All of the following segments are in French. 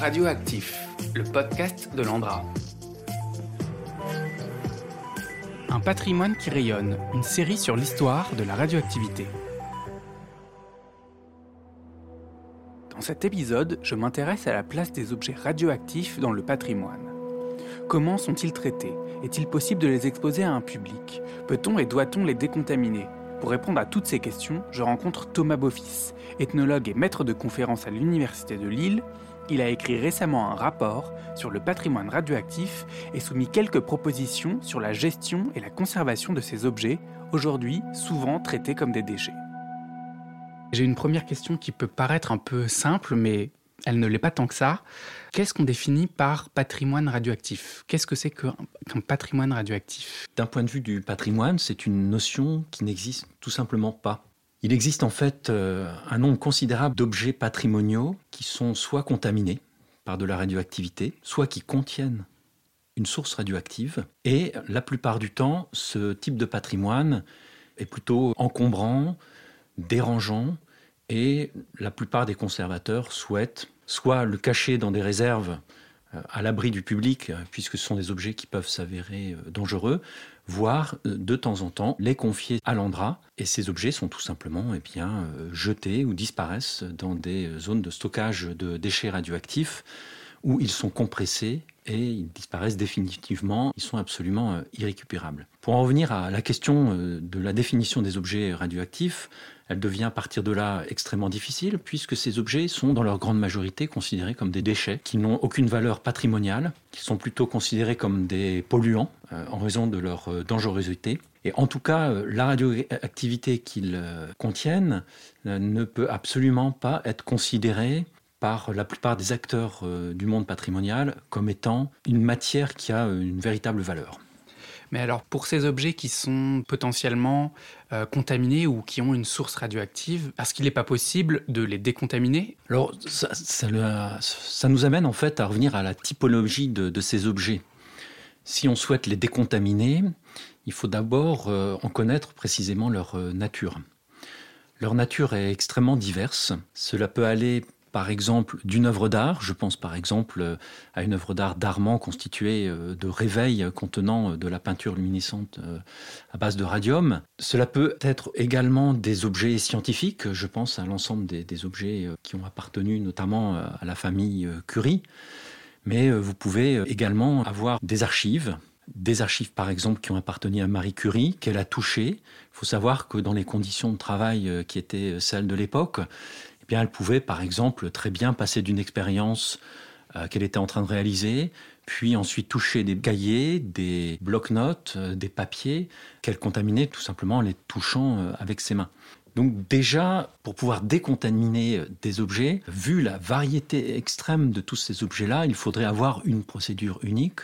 Radioactif, le podcast de l'Andra. Un patrimoine qui rayonne, une série sur l'histoire de la radioactivité. Dans cet épisode, je m'intéresse à la place des objets radioactifs dans le patrimoine. Comment sont-ils traités? Est-il possible de les exposer à un public? Peut-on et doit-on les décontaminer? Pour répondre à toutes ces questions, je rencontre Thomas Beaufils, ethnologue et maître de conférences à l'Université de Lille. Il a écrit récemment un rapport sur le patrimoine radioactif et soumis quelques propositions sur la gestion et la conservation de ces objets, aujourd'hui souvent traités comme des déchets. J'ai une première question qui peut paraître un peu simple, mais elle ne l'est pas tant que ça. Qu'est-ce qu'on définit par patrimoine radioactif? Qu'est-ce que c'est qu'un patrimoine radioactif? D'un point de vue du patrimoine, c'est une notion qui n'existe tout simplement pas. Il existe en fait euh, un nombre considérable d'objets patrimoniaux qui sont soit contaminés par de la radioactivité, soit qui contiennent une source radioactive. Et la plupart du temps, ce type de patrimoine est plutôt encombrant, dérangeant, et la plupart des conservateurs souhaitent soit le cacher dans des réserves euh, à l'abri du public, euh, puisque ce sont des objets qui peuvent s'avérer dangereux, voire de temps en temps les confier à l'Andra. Et ces objets sont tout simplement eh bien, jetés ou disparaissent dans des zones de stockage de déchets radioactifs où ils sont compressés et ils disparaissent définitivement, ils sont absolument irrécupérables. Pour en revenir à la question de la définition des objets radioactifs, elle devient à partir de là extrêmement difficile puisque ces objets sont dans leur grande majorité considérés comme des déchets qui n'ont aucune valeur patrimoniale, qui sont plutôt considérés comme des polluants euh, en raison de leur euh, dangerosité. Et en tout cas, euh, la radioactivité qu'ils contiennent ne peut absolument pas être considérée par la plupart des acteurs du monde patrimonial comme étant une matière qui a une véritable valeur. Mais alors, pour ces objets qui sont potentiellement euh, contaminés ou qui ont une source radioactive, est-ce qu'il n'est pas possible de les décontaminer? Alors, ça, nous amène en fait à revenir à la typologie de, ces objets. Si on souhaite les décontaminer, il faut d'abord euh, en connaître précisément leur euh, nature. Leur nature est extrêmement diverse. Cela peut aller par exemple d'une œuvre d'art. Je pense par exemple euh, à une œuvre d'art d'Armand constituée euh, de réveils contenant euh, de la peinture luminescente à base de radium. Cela peut être également des objets scientifiques. Je pense à l'ensemble des, objets qui ont appartenu notamment à la famille Curie. Mais vous pouvez également avoir des archives, des archives par exemple qui ont appartenu à Marie Curie, qu'elle a touchées. Il faut savoir que dans les conditions de travail qui étaient celles de l'époque, elle pouvait, par exemple, très bien passer d'une expérience euh, qu'elle était en train de réaliser, puis ensuite toucher des cahiers, des blocs-notes, euh, des papiers qu'elle contaminait tout simplement en les touchant euh, avec ses mains. Donc déjà, pour pouvoir décontaminer des objets, vu la variété extrême de tous ces objets-là, il faudrait avoir une procédure unique.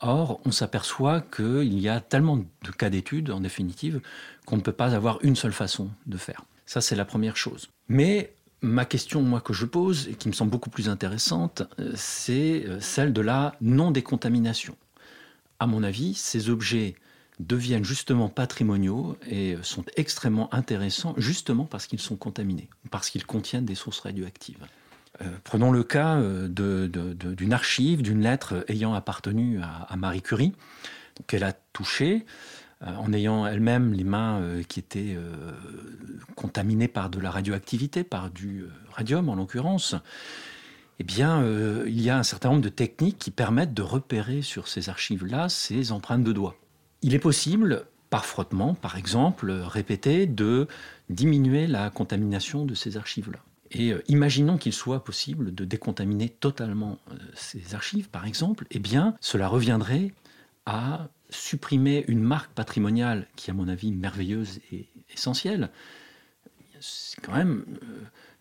Or, on s'aperçoit qu'il y a tellement de cas d'études, en définitive, qu'on ne peut pas avoir une seule façon de faire. Ça, c'est la première chose. Mais Ma question, moi, que je pose, et qui me semble beaucoup plus intéressante, euh, c'est euh, celle de la non-décontamination. À mon avis, ces objets deviennent justement patrimoniaux et sont extrêmement intéressants justement parce qu'ils sont contaminés, parce qu'ils contiennent des sources radioactives. Euh, prenons le cas d'une archive, d'une lettre ayant appartenu à, Marie Curie, qu'elle a touchée. Euh, en ayant elle-même les mains euh, qui étaient euh, contaminées par de la radioactivité, par du radium en l'occurrence, eh bien, il y a un certain nombre de techniques qui permettent de repérer sur ces archives-là ces empreintes de doigts. Il est possible, par frottement, par exemple, répété, de diminuer la contamination de ces archives-là. Et imaginons qu'il soit possible de décontaminer totalement ces archives, par exemple, eh bien, cela reviendrait à supprimer une marque patrimoniale qui, à mon avis, merveilleuse et essentielle, c'est quand même euh,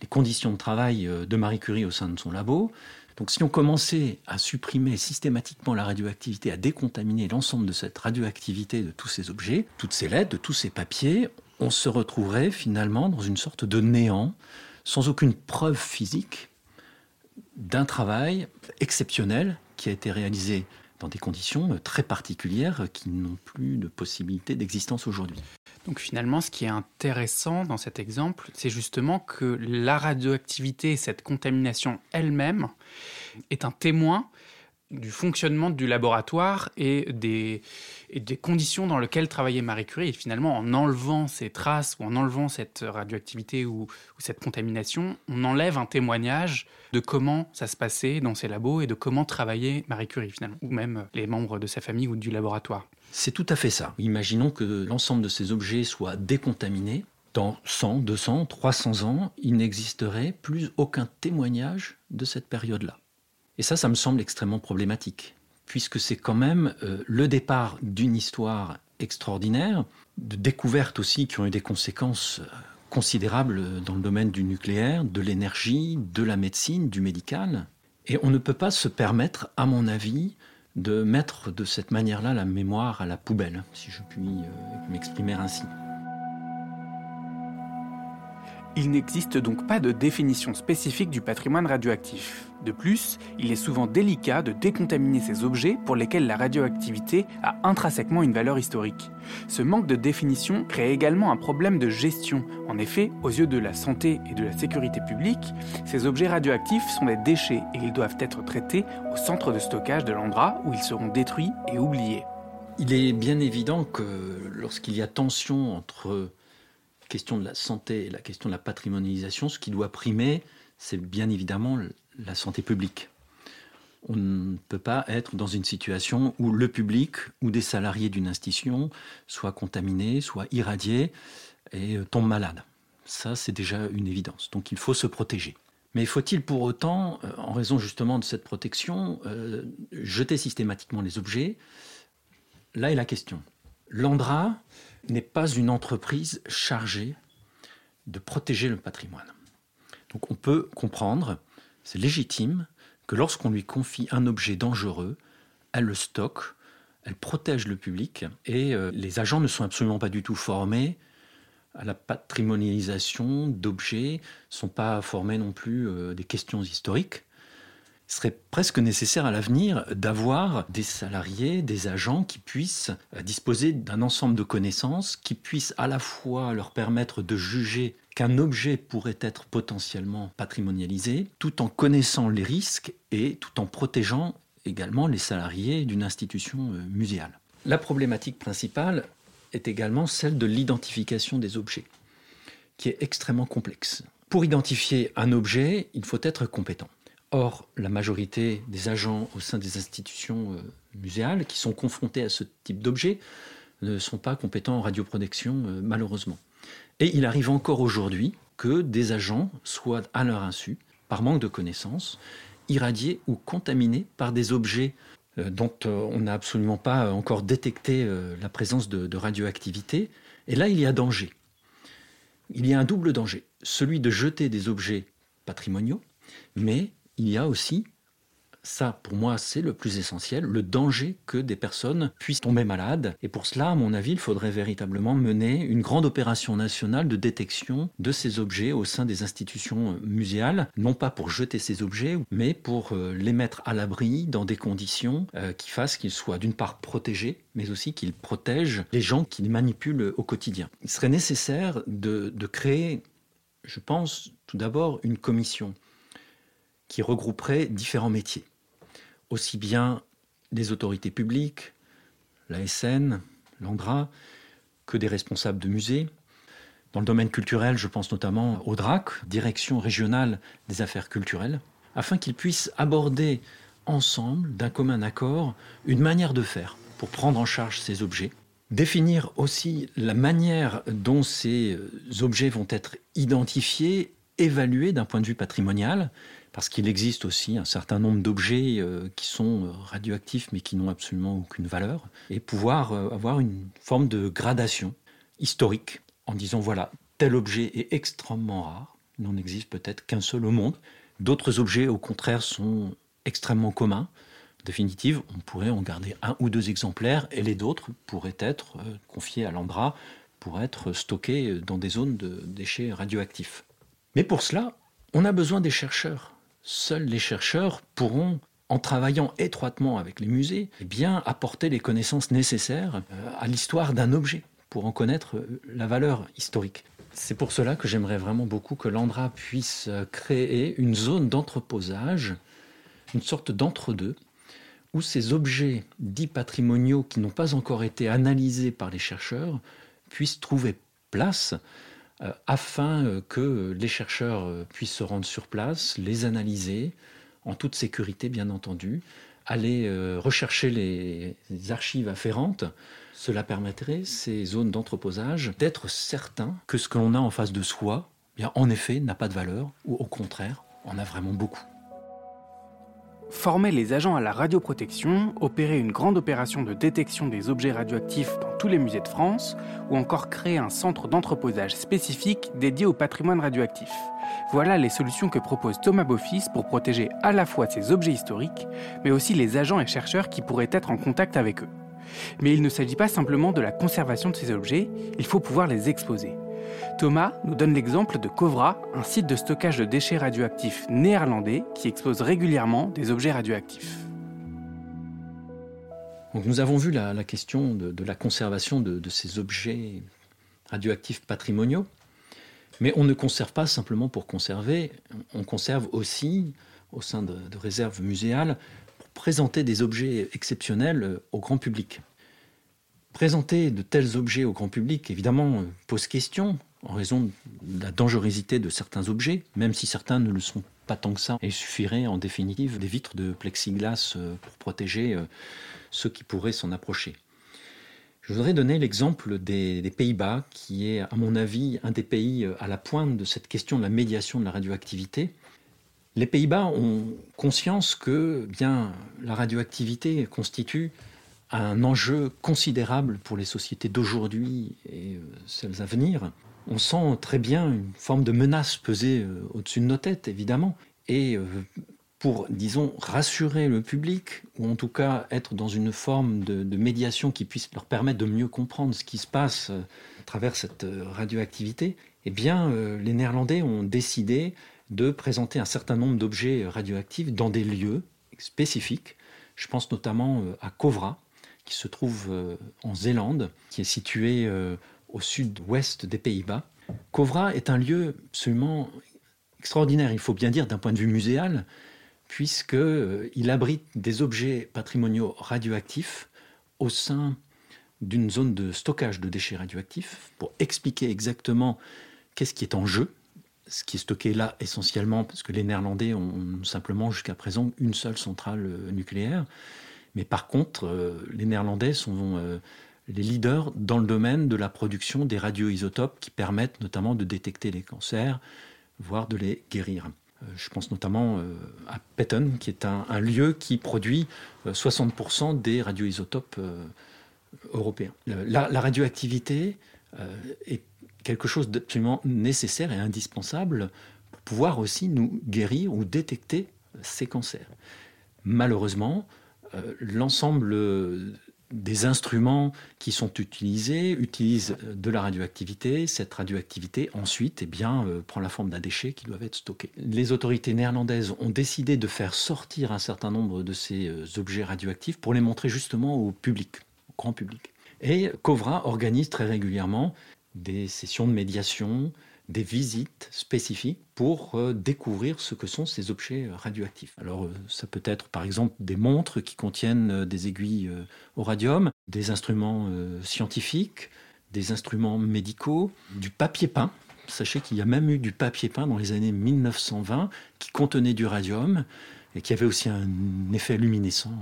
les conditions de travail euh, de Marie Curie au sein de son labo. Donc si on commençait à supprimer systématiquement la radioactivité, à décontaminer l'ensemble de cette radioactivité de tous ces objets, toutes ces lettres, de tous ces papiers, on se retrouverait finalement dans une sorte de néant, sans aucune preuve physique d'un travail exceptionnel qui a été réalisé dans des conditions très particulières qui n'ont plus de possibilité d'existence aujourd'hui. Donc finalement, ce qui est intéressant dans cet exemple, c'est justement que la radioactivité, cette contamination elle-même, est un témoin du fonctionnement du laboratoire et des, conditions dans lesquelles travaillait Marie Curie. Et finalement, en enlevant ces traces ou en enlevant cette radioactivité ou, cette contamination, on enlève un témoignage de comment ça se passait dans ces labos et de comment travaillait Marie Curie finalement, ou même les membres de sa famille ou du laboratoire. C'est tout à fait ça. Imaginons que l'ensemble de ces objets soient décontaminés. Dans 100, 200, 300 ans, il n'existerait plus aucun témoignage de cette période-là. Et ça, ça me semble extrêmement problématique, puisque c'est quand même euh, le départ d'une histoire extraordinaire, de découvertes aussi qui ont eu des conséquences euh, considérables dans le domaine du nucléaire, de l'énergie, de la médecine, du médical. Et on ne peut pas se permettre, à mon avis, de mettre de cette manière-là la mémoire à la poubelle, si je puis euh, m'exprimer ainsi. Il n'existe donc pas de définition spécifique du patrimoine radioactif. De plus, il est souvent délicat de décontaminer ces objets pour lesquels la radioactivité a intrinsèquement une valeur historique. Ce manque de définition crée également un problème de gestion. En effet, aux yeux de la santé et de la sécurité publique, ces objets radioactifs sont des déchets et ils doivent être traités au centre de stockage de l'Andra où ils seront détruits et oubliés. Il est bien évident que lorsqu'il y a tension entre question de la santé et la question de la patrimonialisation, ce qui doit primer, c'est bien évidemment la santé publique. On ne peut pas être dans une situation où le public ou des salariés d'une institution soient contaminés, soient irradiés et euh, tombent malades. Ça, c'est déjà une évidence. Donc il faut se protéger. Mais faut-il pour autant, euh, en raison justement de cette protection, euh, jeter systématiquement les objets? Là est la question. L'Andra, n'est pas une entreprise chargée de protéger le patrimoine. Donc on peut comprendre, c'est légitime, que lorsqu'on lui confie un objet dangereux, elle le stocke, elle protège le public et euh, les agents ne sont absolument pas du tout formés à la patrimonialisation d'objets, ne sont pas formés non plus euh, des questions historiques serait presque nécessaire à l'avenir d'avoir des salariés, des agents qui puissent euh, disposer d'un ensemble de connaissances, qui puissent à la fois leur permettre de juger qu'un objet pourrait être potentiellement patrimonialisé, tout en connaissant les risques et tout en protégeant également les salariés d'une institution euh, muséale. La problématique principale est également celle de l'identification des objets, qui est extrêmement complexe. Pour identifier un objet, il faut être compétent. Or, la majorité des agents au sein des institutions euh, muséales qui sont confrontés à ce type d'objet ne sont pas compétents en radioprotection, euh, malheureusement. Et il arrive encore aujourd'hui que des agents soient, à leur insu, par manque de connaissances, irradiés ou contaminés par des objets euh, dont on n'a absolument pas encore détecté la présence de radioactivité. Et là, il y a danger. Il y a un double danger. Celui de jeter des objets patrimoniaux, mais il y a aussi, ça pour moi c'est le plus essentiel, le danger que des personnes puissent tomber malades. Et pour cela, à mon avis, il faudrait véritablement mener une grande opération nationale de détection de ces objets au sein des institutions muséales, non pas pour jeter ces objets, mais pour euh, les mettre à l'abri dans des conditions euh, qui fassent qu'ils soient d'une part protégés, mais aussi qu'ils protègent les gens qui les manipulent au quotidien. Il serait nécessaire de, de créer, je pense, tout d'abord une commission qui regrouperait différents métiers, aussi bien des autorités publiques, l'ASN, l'ANDRA, que des responsables de musées. Dans le domaine culturel, je pense notamment au DRAC, Direction régionale des affaires culturelles, afin qu'ils puissent aborder ensemble, d'un commun accord, une manière de faire pour prendre en charge ces objets, définir aussi la manière dont ces objets vont être identifiés, évalués d'un point de vue patrimonial, parce qu'il existe aussi un certain nombre d'objets euh, qui sont euh, radioactifs mais qui n'ont absolument aucune valeur, et pouvoir euh, avoir une forme de gradation historique en disant voilà, tel objet est extrêmement rare, il n'en existe peut-être qu'un seul au monde, d'autres objets au contraire sont extrêmement communs. Définitive, on pourrait en garder un ou deux exemplaires et les autres pourraient être confiés à l'Andra pour être stockés dans des zones de déchets radioactifs. Mais pour cela, on a besoin des chercheurs Seuls les chercheurs pourront en travaillant étroitement avec les musées, eh bien, apporter les connaissances nécessaires à l'histoire d'un objet pour en connaître la valeur historique. C'est pour cela que j'aimerais vraiment beaucoup que l'Andra puisse créer une zone d'entreposage, une sorte d'entre-deux, où ces objets dits patrimoniaux qui n'ont pas encore été analysés par les chercheurs puissent trouver place euh, afin euh, que les chercheurs euh, puissent se rendre sur place, les analyser en toute sécurité bien entendu, aller rechercher les, archives afférentes. Cela permettrait, ces zones d'entreposage, d'être certain que ce que l'on a en face de soi, bien, en effet, n'a pas de valeur, ou au contraire, en a vraiment beaucoup former les agents à la radioprotection, opérer une grande opération de détection des objets radioactifs dans tous les musées de France, ou encore créer un centre d'entreposage spécifique dédié au patrimoine radioactif. Voilà les solutions que propose Thomas Bofis pour protéger à la fois ces objets historiques, mais aussi les agents et chercheurs qui pourraient être en contact avec eux. Mais il ne s'agit pas simplement de la conservation de ces objets, il faut pouvoir les exposer. Thomas nous donne l'exemple de Kovra, un site de stockage de déchets radioactifs néerlandais qui expose régulièrement des objets radioactifs. nous avons vu la, question de, la conservation de, ces objets radioactifs patrimoniaux, mais on ne conserve pas simplement pour conserver, on conserve aussi au sein de réserves muséales pour présenter des objets exceptionnels au grand public. Présenter de tels objets au grand public, évidemment, pose question, en raison de la dangerosité de certains objets, même si certains ne le sont pas tant que ça. il suffirait en définitive des vitres de plexiglas euh, pour protéger euh, ceux qui pourraient s'en approcher. Je voudrais donner l'exemple des, Pays-Bas, qui est, à mon avis, un des pays euh, à la pointe de cette question de la médiation de la radioactivité. Les Pays-Bas ont conscience que bien, la radioactivité constitue un enjeu considérable pour les sociétés d'aujourd'hui et celles à venir on sent très bien une forme de menace peser euh, au-dessus de nos têtes, évidemment. Et euh, pour, disons, rassurer le public, ou en tout cas être dans une forme de, médiation qui puisse leur permettre de mieux comprendre ce qui se passe euh, à travers cette radioactivité, eh bien, les Néerlandais ont décidé de présenter un certain nombre d'objets radioactifs dans des lieux spécifiques. Je pense notamment à Kovra, qui se trouve en Zélande, qui est situé au sud-ouest des Pays-Bas. Kovra est un lieu absolument extraordinaire, il faut bien dire d'un point de vue muséal, puisqu'il euh, abrite des objets patrimoniaux radioactifs au sein d'une zone de stockage de déchets radioactifs pour expliquer exactement qu'est-ce qui est en jeu, ce qui est stocké là essentiellement parce que les Néerlandais ont simplement jusqu'à présent une seule centrale euh, nucléaire. Mais par contre, euh, les Néerlandais sont les leaders dans le domaine de la production des radioisotopes qui permettent notamment de détecter les cancers, voire de les guérir. Euh, je pense notamment euh, à Petten, qui est un, lieu qui produit 60% euh, des radioisotopes européens. La, la radioactivité est quelque chose d'absolument nécessaire et indispensable pour pouvoir aussi nous guérir ou détecter ces cancers. Malheureusement, l'ensemble des instruments qui sont utilisés utilisent de la radioactivité. Cette radioactivité, ensuite, eh bien, euh, prend la forme d'un déchet qui doit être stocké. Les autorités néerlandaises ont décidé de faire sortir un certain nombre de ces euh, objets radioactifs pour les montrer justement au public, au grand public. Et Covra organise très régulièrement des sessions de médiation, des visites spécifiques pour euh, découvrir ce que sont ces objets euh, radioactifs. Alors euh, ça peut être par exemple des montres qui contiennent des aiguilles au radium, des instruments scientifiques, des instruments médicaux, du papier peint. Sachez qu'il y a même eu du papier peint dans les années 1920 qui contenait du radium et qui avait aussi un effet luminescent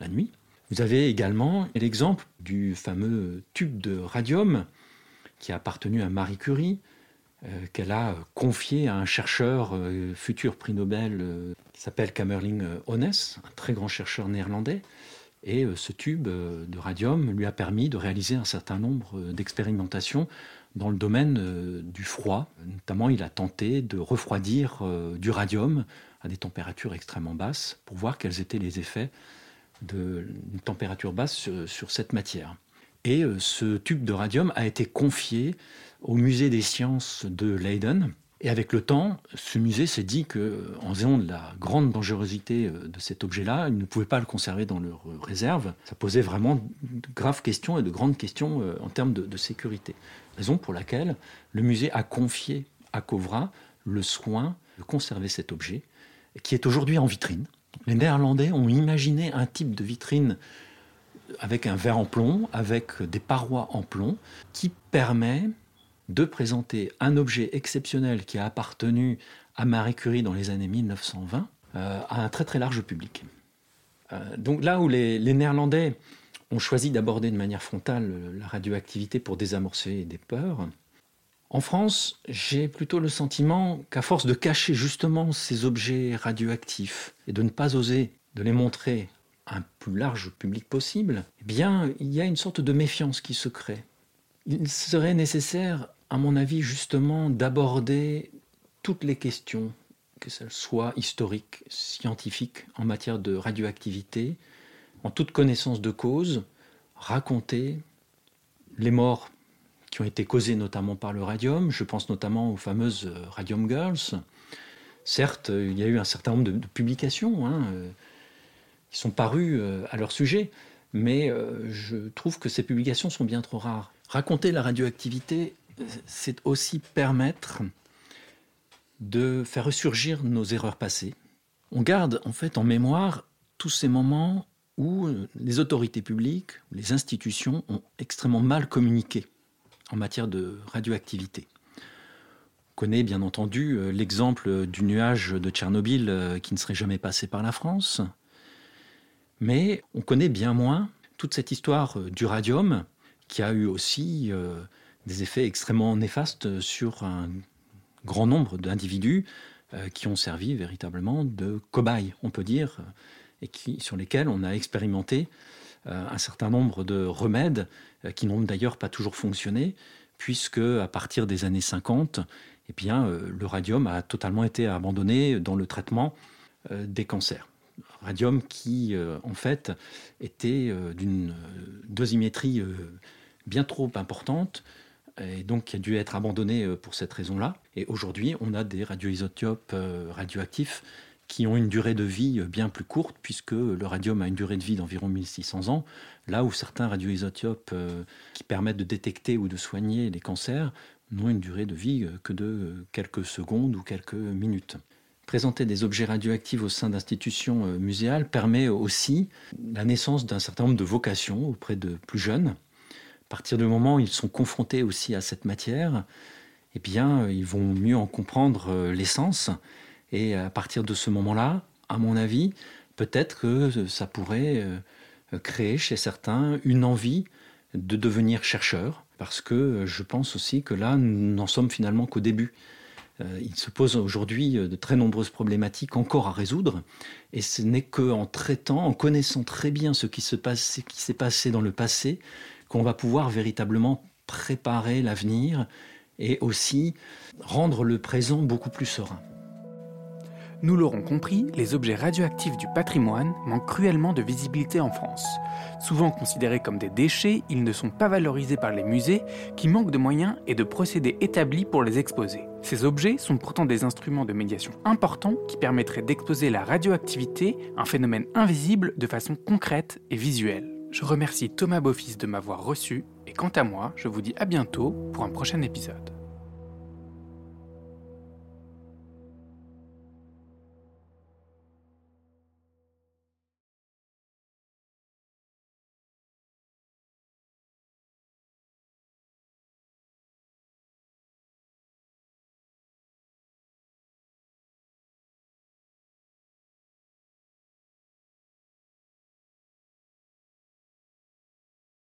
la nuit. Vous avez également l'exemple du fameux tube de radium qui a appartenu à Marie Curie, qu'elle a confié à un chercheur euh, futur prix Nobel euh, qui s'appelle Kamerling Onnes, un très grand chercheur néerlandais. Et ce tube de radium lui a permis de réaliser un certain nombre d'expérimentations dans le domaine du froid. Notamment, il a tenté de refroidir du radium à des températures extrêmement basses pour voir quels étaient les effets d'une température basse sur cette matière. Et ce tube de radium a été confié au musée des sciences de Leiden. Et avec le temps, ce musée s'est dit que, en raison de la grande dangerosité euh, de cet objet-là, il ne pouvait pas le conserver dans leur réserve. Ça posait vraiment de graves questions et de grandes questions euh, en termes de, sécurité. Raison pour laquelle le musée a confié à Covra le soin de conserver cet objet, qui est aujourd'hui en vitrine. Les Néerlandais ont imaginé un type de vitrine avec un verre en plomb, avec des parois en plomb, qui permet de présenter un objet exceptionnel qui a appartenu à Marie Curie dans les années 1920 euh, à un très très large public. Euh, donc là où les, Néerlandais ont choisi d'aborder de manière frontale euh, la radioactivité pour désamorcer des peurs, en France, j'ai plutôt le sentiment qu'à force de cacher justement ces objets radioactifs et de ne pas oser de les montrer à un plus large public possible, eh bien, il y a une sorte de méfiance qui se crée. Il serait nécessaire à mon avis, justement, d'aborder toutes les questions, que ce soit historiques, scientifiques, en matière de radioactivité, en toute connaissance de cause, raconter les morts qui ont été causées notamment par le radium. Je pense notamment aux fameuses Radium Girls. Certes, il y a eu un certain nombre de, publications hein, euh, qui sont parues euh, à leur sujet, mais euh, je trouve que ces publications sont bien trop rares. Raconter la radioactivité c'est aussi permettre de faire ressurgir nos erreurs passées. On garde en fait en mémoire tous ces moments où les autorités publiques, les institutions ont extrêmement mal communiqué en matière de radioactivité. On connaît bien entendu l'exemple du nuage de Tchernobyl euh, qui ne serait jamais passé par la France, mais on connaît bien moins toute cette histoire euh, du radium qui a eu aussi des effets extrêmement néfastes sur un grand nombre d'individus euh, qui ont servi véritablement de cobayes, on peut dire, et sur lesquels on a expérimenté euh, un certain nombre de remèdes euh, qui n'ont d'ailleurs pas toujours fonctionné, puisque à partir des années 50, eh le radium a totalement été abandonné dans le traitement des cancers. Radium qui, en fait, était d'une dosimétrie bien trop importante et donc qui a dû être abandonné euh, pour cette raison-là. Et aujourd'hui, on a des radioisotopes euh, radioactifs qui ont une durée de vie euh, bien plus courte, puisque le radium a une durée de vie d'environ 1600 ans, là où certains radioisotopes qui permettent de détecter ou de soigner les cancers n'ont une durée de vie que de quelques secondes ou quelques minutes. Présenter des objets radioactifs au sein d'institutions muséales permet aussi la naissance d'un certain nombre de vocations auprès de plus jeunes, à partir du moment où ils sont confrontés aussi à cette matière, eh bien, ils vont mieux en comprendre euh, l'essence. Et à partir de ce moment-là, à mon avis, peut-être que ça pourrait euh, créer chez certains une envie de devenir chercheur, parce que je pense aussi que là, nous n'en sommes finalement qu'au début. Euh, il se pose aujourd'hui de très nombreuses problématiques encore à résoudre, et ce n'est qu'en traitant, en connaissant très bien ce qui s'est passé dans le passé, qu'on va pouvoir véritablement préparer l'avenir et aussi rendre le présent beaucoup plus serein. Nous l'aurons compris, les objets radioactifs du patrimoine manquent cruellement de visibilité en France. Souvent considérés comme des déchets, ils ne sont pas valorisés par les musées qui manquent de moyens et de procédés établis pour les exposer. Ces objets sont pourtant des instruments de médiation importants qui permettraient d'exposer la radioactivité, un phénomène invisible, de façon concrète et visuelle. Je remercie Thomas Bofis de m'avoir reçu et quant à moi, je vous dis à bientôt pour un prochain épisode.